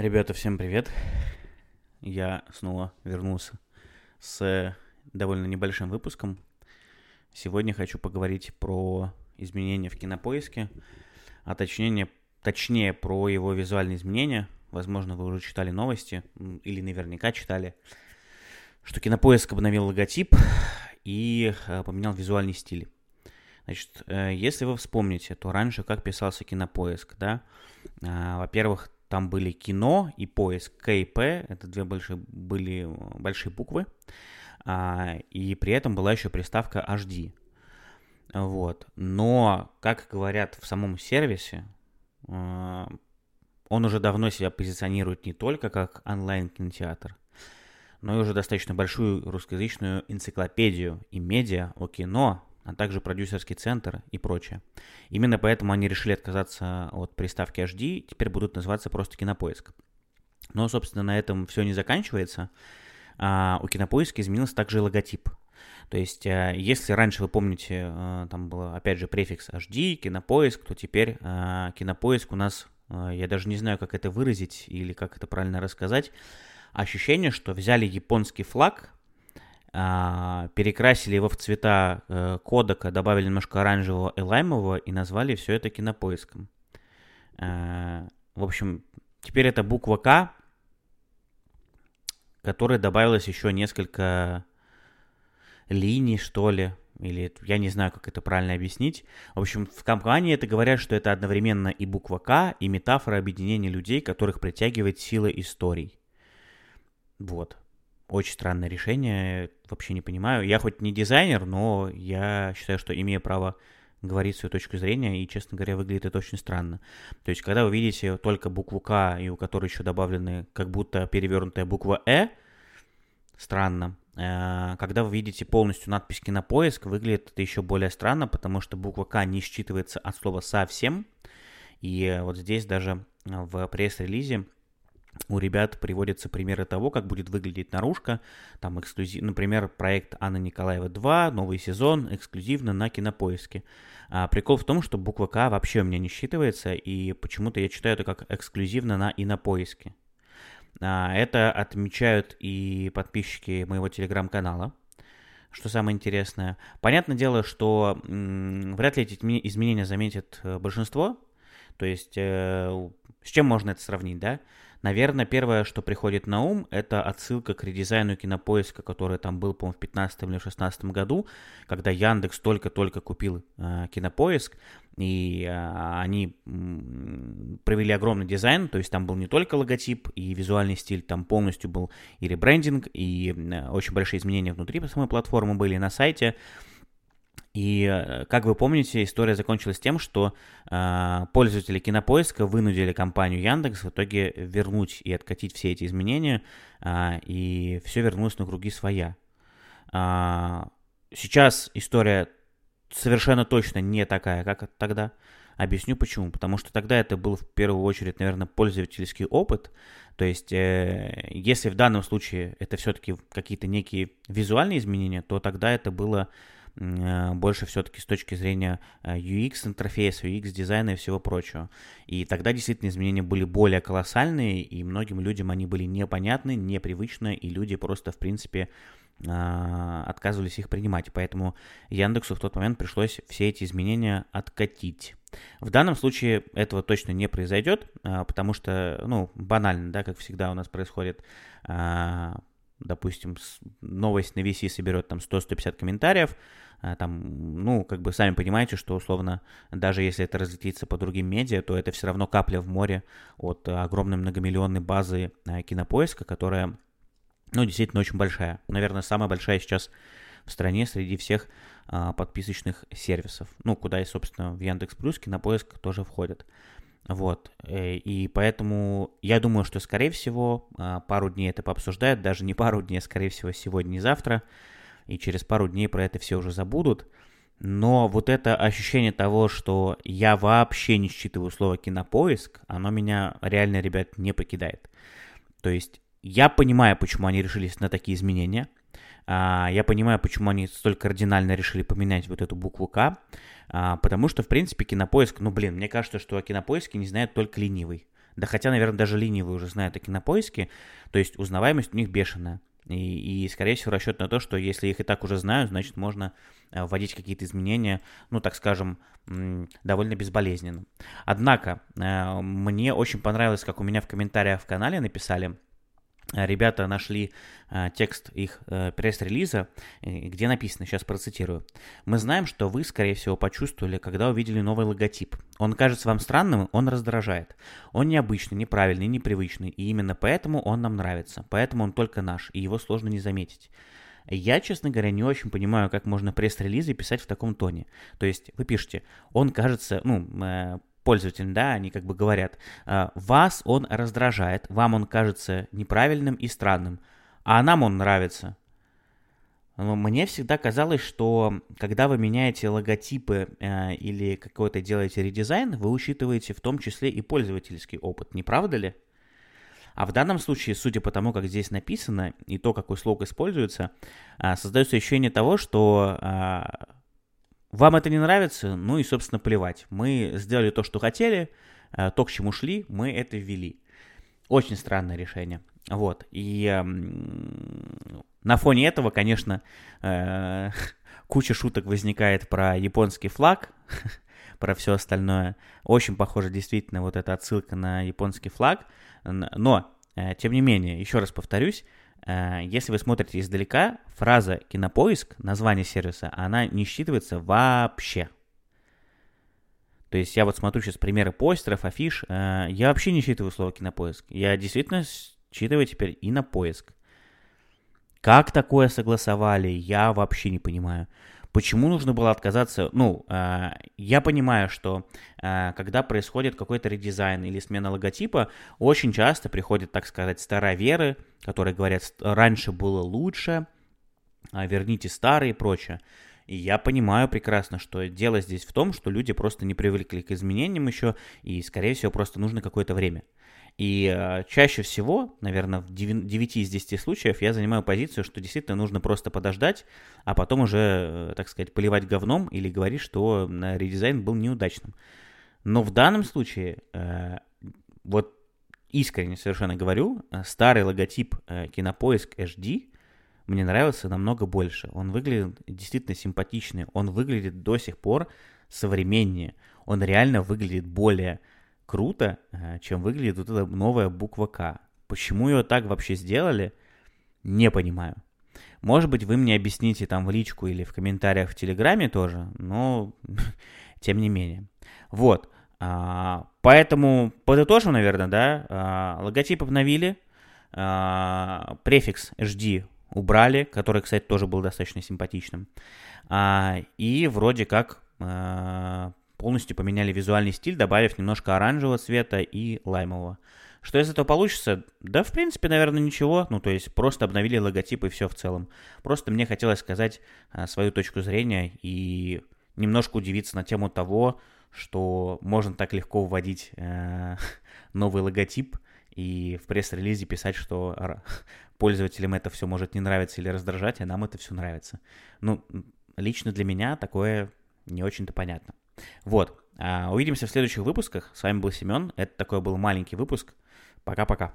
Ребята, всем привет. Я снова вернулся с довольно небольшим выпуском. Сегодня хочу поговорить про изменения в кинопоиске, а точнее, точнее про его визуальные изменения. Возможно, вы уже читали новости, или наверняка читали, что кинопоиск обновил логотип и э, поменял визуальный стиль. Значит, э, если вы вспомните, то раньше как писался кинопоиск, да? А, во-первых, там были кино и поиск КИП, это две большие, были большие буквы, а, и при этом была еще приставка HD. Вот. Но, как говорят в самом сервисе, а, он уже давно себя позиционирует не только как онлайн-кинотеатр, но и уже достаточно большую русскоязычную энциклопедию и медиа о кино, а также продюсерский центр и прочее. Именно поэтому они решили отказаться от приставки HD, теперь будут называться просто Кинопоиск. Но, собственно, на этом все не заканчивается. А у Кинопоиска изменился также логотип. То есть, э, если раньше вы помните, э, там был, опять же, префикс HD, Кинопоиск, то теперь э, Кинопоиск у нас, я даже не знаю, как это выразить или как это правильно рассказать, ощущение, что взяли японский флаг, перекрасили его в цвета э, кодека, добавили немножко оранжевого и лаймового и назвали все это кинопоиском. Э, в общем, теперь это буква К, которой добавилось еще несколько линий, что ли, или я не знаю, как это правильно объяснить. В общем, в компании это говорят, что это одновременно и буква К, и метафора объединения людей, которых притягивает сила историй. Вот. Очень странное решение, вообще не понимаю. Я хоть не дизайнер, но я считаю, что имею право говорить свою точку зрения, и, честно говоря, выглядит это очень странно. То есть, когда вы видите только букву К, и у которой еще добавлены как будто перевернутая буква Э, странно. Э, когда вы видите полностью надпись «Кинопоиск», выглядит это еще более странно, потому что буква К не считывается от слова «совсем». И вот здесь даже в пресс-релизе у ребят приводятся примеры того, как будет выглядеть наружка. Там эксклюзив, например, проект Анна Николаева 2, новый сезон, эксклюзивно на кинопоиске. А, прикол в том, что буква К вообще у меня не считывается, и почему-то я читаю это как эксклюзивно на инопоиске. А, это отмечают и подписчики моего телеграм-канала, что самое интересное. Понятное дело, что м- вряд ли эти изменения заметит э, большинство. То есть, э, с чем можно это сравнить, да? Наверное, первое, что приходит на ум, это отсылка к редизайну кинопоиска, который там был, по-моему, в 15 или 16 году, когда Яндекс только-только купил э, кинопоиск, и э, они провели огромный дизайн, то есть там был не только логотип и визуальный стиль, там полностью был и ребрендинг, и э, очень большие изменения внутри самой платформы были на сайте, и, э, как вы помните, история закончилась тем, что э, пользователи Кинопоиска вынудили компанию Яндекс в итоге вернуть и откатить все эти изменения, э, и все вернулось на круги своя. Э, сейчас история совершенно точно не такая, как тогда. Объясню почему. Потому что тогда это был в первую очередь, наверное, пользовательский опыт. То есть, э, если в данном случае это все-таки какие-то некие визуальные изменения, то тогда это было больше все-таки с точки зрения UX интерфейса, UX дизайна и всего прочего. И тогда действительно изменения были более колоссальные, и многим людям они были непонятны, непривычны, и люди просто, в принципе, э, отказывались их принимать. Поэтому Яндексу в тот момент пришлось все эти изменения откатить. В данном случае этого точно не произойдет, э, потому что, ну, банально, да, как всегда у нас происходит, допустим, новость на VC соберет там 100-150 комментариев, а, там, ну, как бы сами понимаете, что условно, даже если это разлетится по другим медиа, то это все равно капля в море от огромной многомиллионной базы а, кинопоиска, которая, ну, действительно очень большая. Наверное, самая большая сейчас в стране среди всех а, подписочных сервисов. Ну, куда и, собственно, в Яндекс Плюс кинопоиск тоже входит. Вот, э, и поэтому я думаю, что, скорее всего, пару дней это пообсуждают, даже не пару дней, а, скорее всего, сегодня и завтра, и через пару дней про это все уже забудут. Но вот это ощущение того, что я вообще не считываю слово кинопоиск, оно меня реально, ребят, не покидает. То есть я понимаю, почему они решились на такие изменения. А, я понимаю, почему они столь кардинально решили поменять вот эту букву К. А, потому что, в принципе, кинопоиск, ну, блин, мне кажется, что о кинопоиске не знает только ленивый. Да хотя, наверное, даже линии вы уже знаете о кинопоиске, то есть узнаваемость у них бешеная. И, и, скорее всего, расчет на то, что если их и так уже знают, значит, можно э, вводить какие-то изменения, ну, так скажем, довольно безболезненно. Однако, э, мне очень понравилось, как у меня в комментариях в канале написали, ребята нашли э, текст их э, пресс-релиза, э, где написано, сейчас процитирую. «Мы знаем, что вы, скорее всего, почувствовали, когда увидели новый логотип. Он кажется вам странным, он раздражает. Он необычный, неправильный, непривычный, и именно поэтому он нам нравится. Поэтому он только наш, и его сложно не заметить». Я, честно говоря, не очень понимаю, как можно пресс-релизы писать в таком тоне. То есть вы пишете, он кажется, ну, э, пользователям, да, они как бы говорят, «А, вас он раздражает, вам он кажется неправильным и странным, а нам он нравится. Мне всегда казалось, что когда вы меняете логотипы э, или какой-то делаете редизайн, вы учитываете в том числе и пользовательский опыт, не правда ли? А в данном случае, судя по тому, как здесь написано и то, какой слог используется, э, создается ощущение того, что э, вам это не нравится? Ну и, собственно, плевать. Мы сделали то, что хотели, э, то, к чему шли, мы это ввели. Очень странное решение. Вот. И э, на фоне этого, конечно, э, куча шуток возникает про японский флаг, про все остальное. Очень похоже действительно вот эта отсылка на японский флаг. Но, э, тем не менее, еще раз повторюсь, если вы смотрите издалека, фраза «кинопоиск», название сервиса, она не считывается вообще. То есть я вот смотрю сейчас примеры постеров, афиш, э, я вообще не считываю слово «кинопоиск». Я действительно считываю теперь и на поиск. Как такое согласовали, я вообще не понимаю. Почему нужно было отказаться? Ну, э, я понимаю, что э, когда происходит какой-то редизайн или смена логотипа, очень часто приходят, так сказать, староверы, которые говорят, раньше было лучше, э, верните старые и прочее. И я понимаю прекрасно, что дело здесь в том, что люди просто не привыкли к изменениям еще, и, скорее всего, просто нужно какое-то время. И э, чаще всего, наверное, в 9 из 10 случаев я занимаю позицию, что действительно нужно просто подождать, а потом уже, э, так сказать, поливать говном или говорить, что э, редизайн был неудачным. Но в данном случае, э, вот искренне совершенно говорю, старый логотип Кинопоиск HD мне нравился намного больше. Он выглядит действительно симпатичный, он выглядит до сих пор современнее, он реально выглядит более круто, э, чем выглядит вот эта новая буква К. Почему ее так вообще сделали, не понимаю. Может быть, вы мне объясните там в личку или в комментариях в Телеграме тоже, но тем не менее. Вот. А, поэтому подытожим, наверное, да, а, логотип обновили, а, префикс HD убрали, который, кстати, тоже был достаточно симпатичным. И вроде как полностью поменяли визуальный стиль, добавив немножко оранжевого цвета и лаймового. Что из этого получится? Да, в принципе, наверное, ничего. Ну, то есть просто обновили логотип и все в целом. Просто мне хотелось сказать а, свою точку зрения и немножко удивиться на тему того, что можно так легко вводить э, новый логотип и в пресс-релизе писать, что пользователям это все может не нравиться или раздражать, а нам это все нравится. Ну, лично для меня такое не очень-то понятно. Вот. А, увидимся в следующих выпусках. С вами был Семен. Это такой был маленький выпуск. Пока-пока.